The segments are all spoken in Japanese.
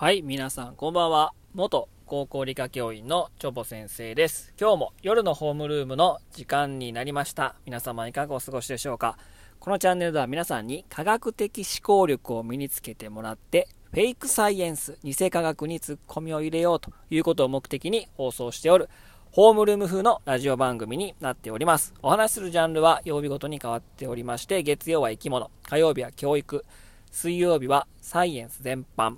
はい、皆さんこんばんは。元高校理科教員のチョボ先生です。今日も夜のホームルームの時間になりました。皆様いかがお過ごしでしょうかこのチャンネルでは皆さんに科学的思考力を身につけてもらって、フェイクサイエンス、偽科学にツッコミを入れようということを目的に放送しておる、ホームルーム風のラジオ番組になっております。お話しするジャンルは曜日ごとに変わっておりまして、月曜は生き物、火曜日は教育、水曜日はサイエンス全般、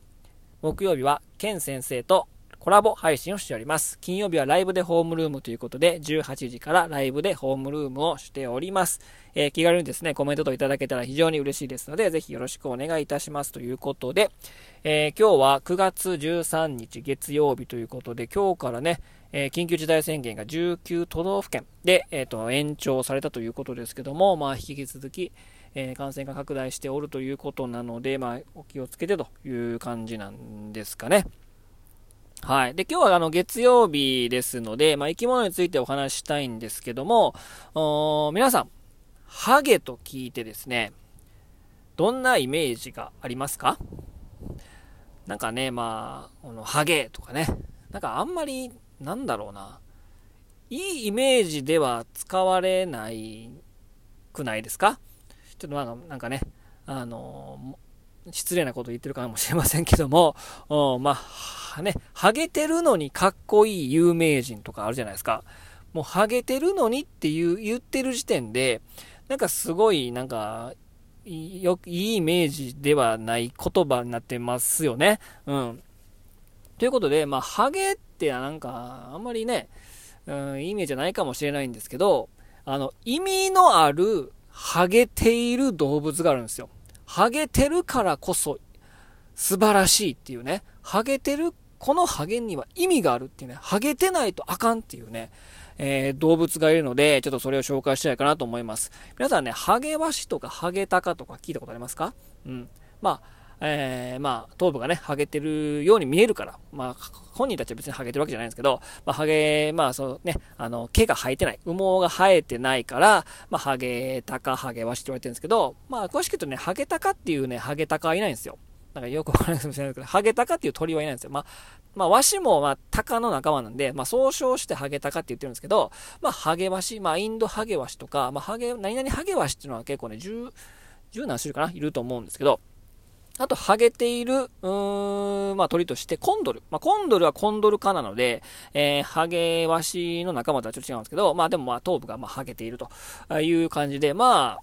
木曜日はケン先生とコラボ配信をしております。金曜日はライブでホームルームということで、18時からライブでホームルームをしております。えー、気軽にですね、コメントといただけたら非常に嬉しいですので、ぜひよろしくお願いいたしますということで、えー、今日は9月13日月曜日ということで、今日からね、えー、緊急事態宣言が19都道府県で、えっ、と、延長されたということですけども、まあ、引き続き、えー、感染が拡大しておるということなので、まあ、お気をつけてという感じなんですかね。はい。で、今日はあの月曜日ですので、まあ、生き物についてお話したいんですけども、皆さん、ハゲと聞いてですね、どんなイメージがありますか？なんかね、まあ、このハゲとかね、なんかあんまり、なんだろうな、いいイメージでは使われないくないですか？ちょっとまあ、なんかね、あの、失礼なこと言ってるかもしれませんけども、まあ、ね、ハゲてるのにかっこいい有名人とかあるじゃないですか。もうハゲてるのにっていう言ってる時点で、なんかすごい、なんか、よいいイメージではない言葉になってますよね。うん。ということで、まあ、ハゲってなんか、あんまりね、うん、いいイメージじゃないかもしれないんですけど、あの、意味のあるハゲている動物があるんですよ。ハゲてるからこそ素晴らしいっていうね。ハゲてる、このハゲには意味があるっていうね。ハゲてないとあかんっていうね。えー、動物がいるので、ちょっとそれを紹介したいかなと思います。皆さんね、ハゲワシとかハゲタカとか聞いたことありますか？うん。まあ、えー、まあ、頭部がね、ハゲてるように見えるから、まあ、本人たちは別にハゲてるわけじゃないんですけど、まあ、ハゲ、まあ、そうね、あの、毛が生えてない、羽毛が生えてないから、まあ、ハゲタカ、ハゲワシって言われてるんですけど、まあ、詳しく言うとね、ハゲタカっていうね、ハゲタカはいないんですよ。なんかよくわからないかもしれないけど、ハゲタカっていう鳥はいないんですよ。まあ、まあ、ワシも、まあ、タカの仲間なんで、まあ、総称してハゲタカって言ってるんですけど、まあ、ハゲワシ、まあ、インドハゲワシとか、まあ、ハゲ、何々ハゲワシっていうのは結構ね、十、十何種類かないると思うんですけど、あと、ハゲている、うーん、まあ、鳥として、コンドル。まあ、コンドルはコンドル科なので、えー、ハゲワシの仲間とはちょっと違うんですけど、まあ、でもまあ、頭部がまあ、ハゲているという感じで、まあ、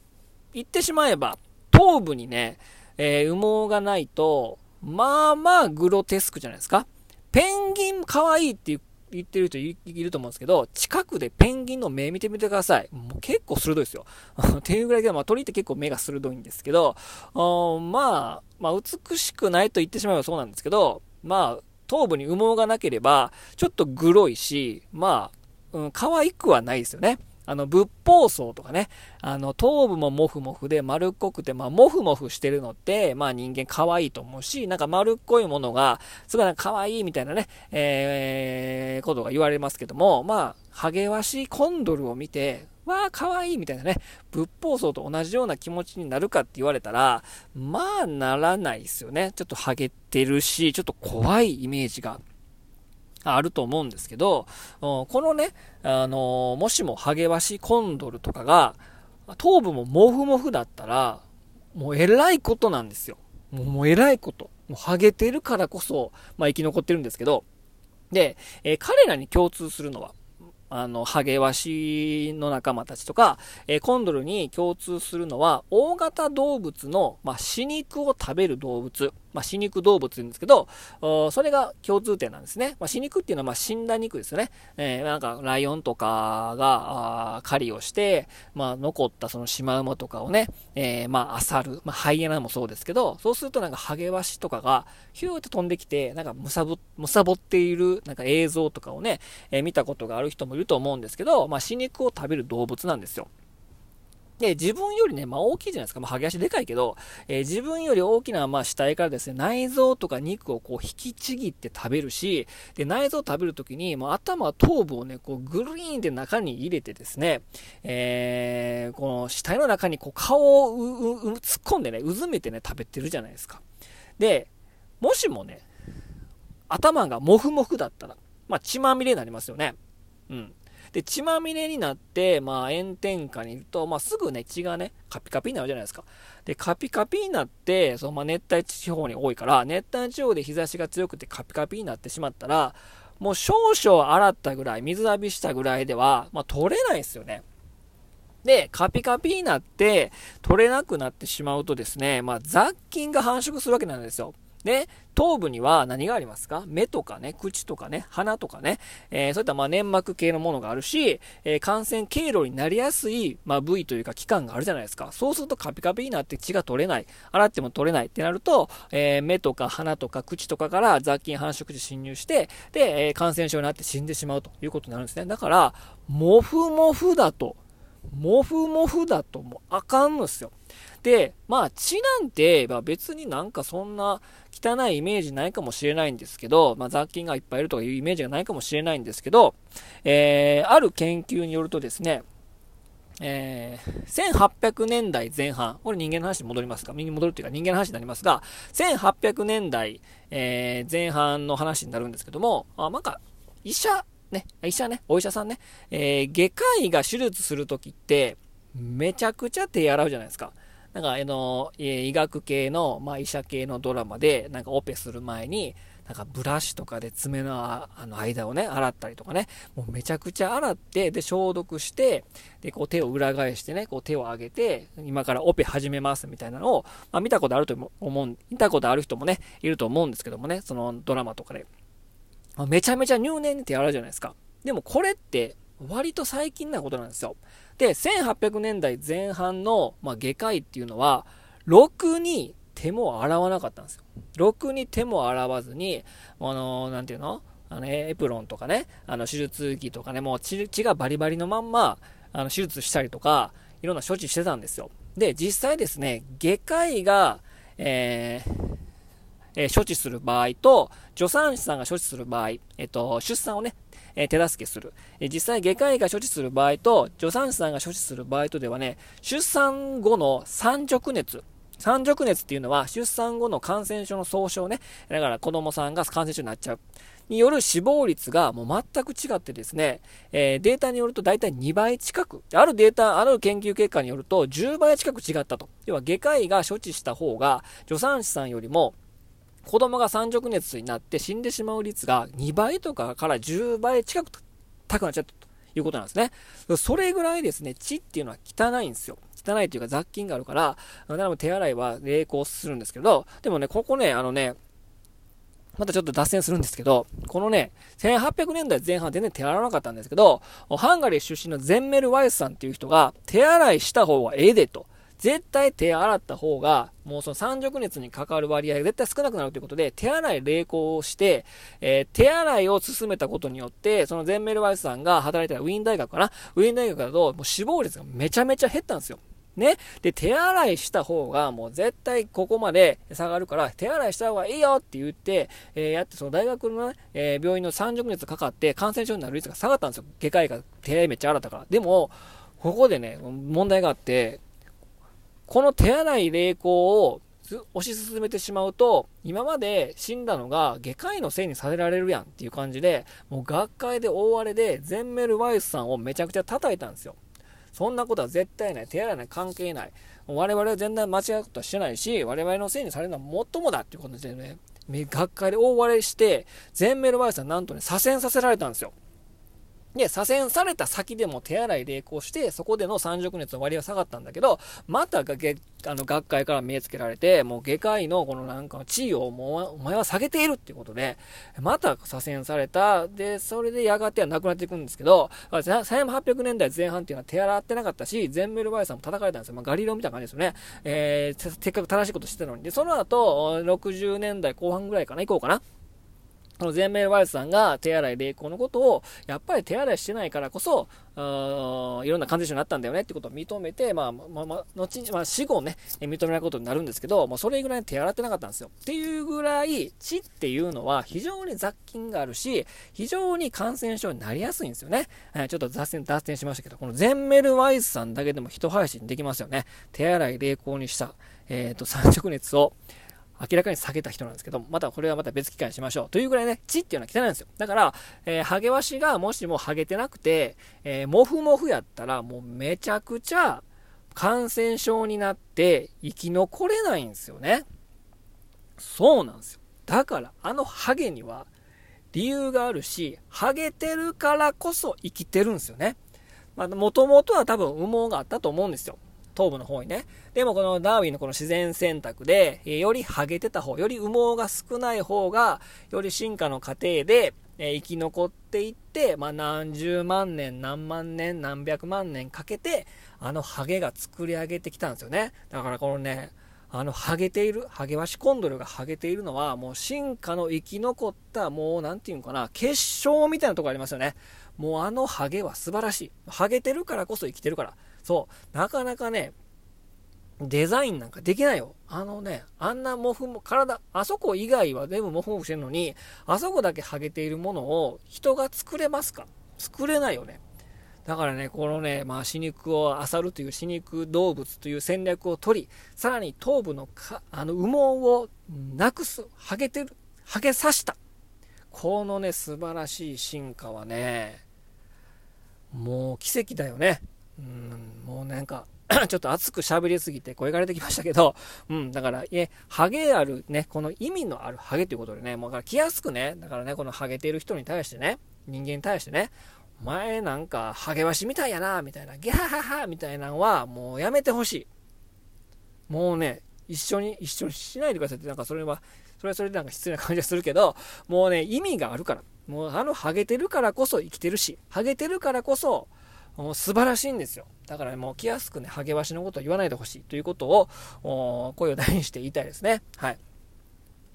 言ってしまえば、頭部にね、えー、羽毛がないと、まあまあ、グロテスクじゃないですか。ペンギン可愛いっていう言ってる人いると思うんですけど、近くでペンギンの目見てみてください。もう結構鋭いですよ。っていうぐらいで、まあ鳥って結構目が鋭いんですけど、まあ、まあ美しくないと言ってしまえばそうなんですけど、まあ、頭部に羽毛がなければ、ちょっとグロいし、まあ、うん、可愛くはないですよね。あの、仏法僧とかね、あの、頭部もモフモフで丸っこくて、まあ、モフモフしてるのって、まあ、人間可愛いと思うし、なんか丸っこいものが、すごいなんか可愛いみたいなね、えー、ことが言われますけども、まあ、ハゲワシコンドルを見て、わあ、可愛いみたいなね、仏法僧と同じような気持ちになるかって言われたら、まあ、ならないですよね。ちょっとハゲてるし、ちょっと怖いイメージがあると思うんですけど、このね、あのもしもハゲワシコンドルとかが、頭部もモフモフだったら、もう偉いことなんですよ。もうもう偉いこと。もうハゲてるからこそ、まあ生き残ってるんですけど、で、えー、彼らに共通するのは、あの、ハゲワシの仲間たちとか、えー、コンドルに共通するのは、大型動物の、まあ、死肉を食べる動物。まあ、死肉動物んですけど、それが共通点なんですね。まあ、死肉っていうのはま死んだ肉ですよね。えー、なんか、ライオンとかが、狩りをして、まあ、残ったそのシマウマとかをね、えー、まあ、漁る。まあ、ハイエナもそうですけど、そうするとなんか、ハゲワシとかが、ヒューって飛んできて、なんか、むさぶ、むさぼっている、なんか映像とかをね、えー、見たことがある人もいると思うんですけど、まあ、死肉を食べる動物なんですよ。で、自分よりね、まあ大きいじゃないですか。まあ、ハゲ足でかいけど、えー、自分より大きな、まあ死体からですね、内臓とか肉をこう引きちぎって食べるし、で、内臓を食べるときに、もう頭、頭部をね、こうグリーンで中に入れてですね、えー、この死体の中にこう顔をうう突っ込んでね、うずめてね、食べてるじゃないですか。で、もしもね、頭がモフモフだったら、まあ、血まみれになりますよね。うん。で、血まみれになって、まあ、炎天下にいると、まあ、すぐね、血がね、カピカピになるじゃないですか。で、カピカピになって、そのまあ、熱帯地方に多いから、熱帯地方で日差しが強くてカピカピになってしまったら、もう少々洗ったぐらい、水浴びしたぐらいでは、まあ、取れないですよね。で、カピカピになって、取れなくなってしまうとですね、まあ、雑菌が繁殖するわけなんですよ。で、頭部には何がありますか？目とかね、口とかね、鼻とかね、えー、そういったまあ粘膜系のものがあるし、えー、感染経路になりやすい、まあ、部位というか器官があるじゃないですか。そうするとカピカピになって血が取れない。洗っても取れないってなると、えー、目とか鼻とか口とかから雑菌繁殖で侵入して、で、え感染症になって死んでしまうということになるんですね。だから、モフモフだと、モフモフだともうあかんのですよ。で、まあ血なんて、まあ、別になんかそんな汚いイメージないかもしれないんですけど、まあ、雑菌がいっぱいいるとかいうイメージがないかもしれないんですけど、えー、ある研究によるとですね、えー、1800年代前半、これ人間の話に戻りますか？に戻るっていうか人間の話になりますが、1800年代、えー、前半の話になるんですけども、あ、なんか、医者、ね、医者ね、お医者さんね、えー、外科医が手術するときって、めちゃくちゃ手洗うじゃないですか。なんか、あの、医学系の、まあ、医者系のドラマで、なんかオペする前に、なんかブラシとかで爪のあの間をね、洗ったりとかね、もうめちゃくちゃ洗って、で、消毒して、で、こう手を裏返してね、こう手を上げて、今からオペ始めますみたいなのを、まあ、見たことあると思う、見たことある人もね、いると思うんですけどもね、そのドラマとかで。めちゃめちゃ入念に手洗うじゃないですか。でもこれって、割と最近なことなんですよ。で、1800年代前半の、まあ、外科医っていうのは、ろくに手も洗わなかったんですよ。ろくに手も洗わずに、あのー、なんていうの？あの、エプロンとかね、あの、手術着とかね、もう血がバリバリのまんま、あの、手術したりとか、いろんな処置してたんですよ。で、実際ですね、外科医が、えー、えー、処置する場合と、助産師さんが処置する場合、えっ、と、出産をね、え手助けする。え実際外科医が処置する場合と、助産師さんが処置する場合とではね、出産後の産直熱、産直熱っていうのは出産後の感染症の総称ね。だから子供さんが感染症になっちゃう。による死亡率がもう全く違ってですね、えー、データによると大体2倍近く、あるデータ、ある研究結果によると10倍近く違ったと。要は外科医が処置した方が助産師さんよりも子供が三直熱になって死んでしまう率が2倍とかから10倍近く高くなっちゃったということなんですね。それぐらいですね、血っていうのは汚いんですよ。汚いというか雑菌があるから、から手洗いは励行するんですけど、でもね、ここね、あのね、またちょっと脱線するんですけど、このね、1800年代前半全然手洗わなかったんですけど、ハンガリー出身のゼンメル・ワイスさんっていう人が、手洗いした方がええでと。絶対手洗った方が、もうその三直熱にかかる割合が絶対少なくなるということで、手洗い励行をして、えー、手洗いを進めたことによって、そのゼンメルワイスさんが働いてたウィーン大学かな？ウィーン大学だと、もう死亡率がめちゃめちゃ減ったんですよ。ね？で、手洗いした方がもう絶対ここまで下がるから、手洗いした方がいいよって言って、えー、やって、その大学のね、えー、病院の三直熱かかって感染症になる率が下がったんですよ。外科医が手めっちゃ洗ったから。でも、ここでね、問題があって、この手洗い励行を推し進めてしまうと、今まで死んだのが外科医のせいにさせられるやんっていう感じで、もう学会で大荒れで、ゼンメル・ワイスさんをめちゃくちゃ叩いたんですよ。そんなことは絶対ない。手洗いなん関係ない。我々は全然間違うことはしてないし、我々のせいにされるのはもっともだっていうことでね、学会で大荒れして、ゼンメル・ワイスさんなんとね、左遷させられたんですよ。で、左遷された先でも手洗い励行して、そこでの三直熱の割合は下がったんだけど、またがあの学会から目つけられて、もう外科医のこのなんか地位をもうお前は下げているっていうことで、また左遷された。で、それでやがてはなくなっていくんですけど、1800年代前半っていうのは手洗ってなかったし、ゼンメルバイさんも叩かれたんですよ。まあ、ガリロみたいな感じですよね。えー、せっかく正しいことしてたのに。で、その後、60年代後半ぐらいかな、行こうかな。この全面ワイズさんが手洗い励行のことを、やっぱり手洗いしてないからこそ、いろんな感染症になったんだよねってことを認めて、まあ、まあ、まあ、後に、まあ、死後ね、認められることになるんですけど、もうそれぐらい手洗ってなかったんですよ。っていうぐらい、血っていうのは非常に雑菌があるし、非常に感染症になりやすいんですよね。えー、ちょっと脱線、脱線しましたけど、このゼンメルワイズさんだけでも一配信できますよね。手洗い励行にした、えっ、ー、と、三直熱を、明らかに下げた人なんですけど、またこれはまた別機会にしましょう。というぐらいね、血っていうのは汚いんですよ。だから、えー、ハゲワシがもしもハゲてなくて、えー、モフモフやったら、もうめちゃくちゃ感染症になって生き残れないんですよね。そうなんですよ。だから、あのハゲには理由があるし、ハゲてるからこそ生きてるんですよね。まあ、もともとは多分羽毛があったと思うんですよ。頭部の方にね。でもこのダーウィンのこの自然選択で、えよりハゲてた方、より羽毛が少ない方が、より進化の過程で、え生き残っていって、まあ、何十万年、何万年、何百万年かけて、あのハゲが作り上げてきたんですよね。だからこのね、あの、ハゲている、ハゲワシコンドルがハゲているのは、もう進化の生き残った、もう、なんていうのかな、結晶みたいなとこありますよね。もうあのハゲは素晴らしい。ハゲてるからこそ生きてるから。そう。なかなかね、デザインなんかできないよ。あのね、あんなモフも、体、あそこ以外は全部モフモフしてるのに、あそこだけハゲているものを人が作れますか？作れないよね。だからね、このね、まあ、死肉を漁るという死肉動物という戦略を取り、さらに頭部のかあの羽毛をなくす、ハゲてる、ハゲさした。このね、素晴らしい進化はね、もう奇跡だよね。うん、なんか ちょっと熱く喋りすぎて声が出てきましたけど、うん、だから、え、ハゲあるね、この意味のあるハゲということでね、もうだから来やすくね、だからね、このハゲてる人に対してね、人間に対してね、お前なんか、ハゲワシみたいやな、みたいな、ギャハハハみたいなのは、もうやめてほしい。もうね、一緒に、一緒にしないでくださいって、なんかそれは、それはそれでなんか失礼な感じがするけど、もうね、意味があるから。もうあの、ハゲてるからこそ生きてるし、ハゲてるからこそ、もう素晴らしいんですよ。だからもう気安くね、ハゲワシのことを言わないでほしいということを、声を大にして言いたいですね。はい。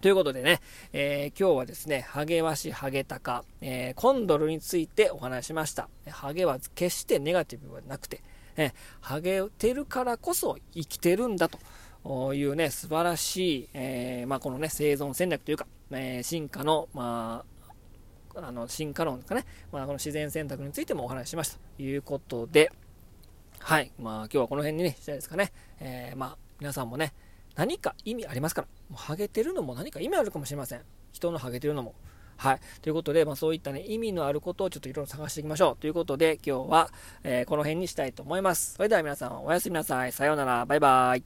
ということでね、えー、今日はですね、ハゲワシ、ハゲタカ、えー、コンドルについてお話しました。ハゲは決してネガティブはなくて、えハゲてるからこそ生きてるんだというね、素晴らしい、えー、まあ、このね、生存戦略というか、え進化の、まあ、あの進化論ですかね、まあ、この自然選択についてもお話ししましたということで、はい、まあ今日はこの辺にね、したいですかね。えー、まあ皆さんもね、何か意味ありますから。もうハゲてるのも何か意味あるかもしれません。人のハゲてるのも。はい。ということで、まあ、そういったね、意味のあることをちょっといろいろ探していきましょう。ということで、今日は、えー、この辺にしたいと思います。それでは皆さん、おやすみなさい。さようなら。バイバイ。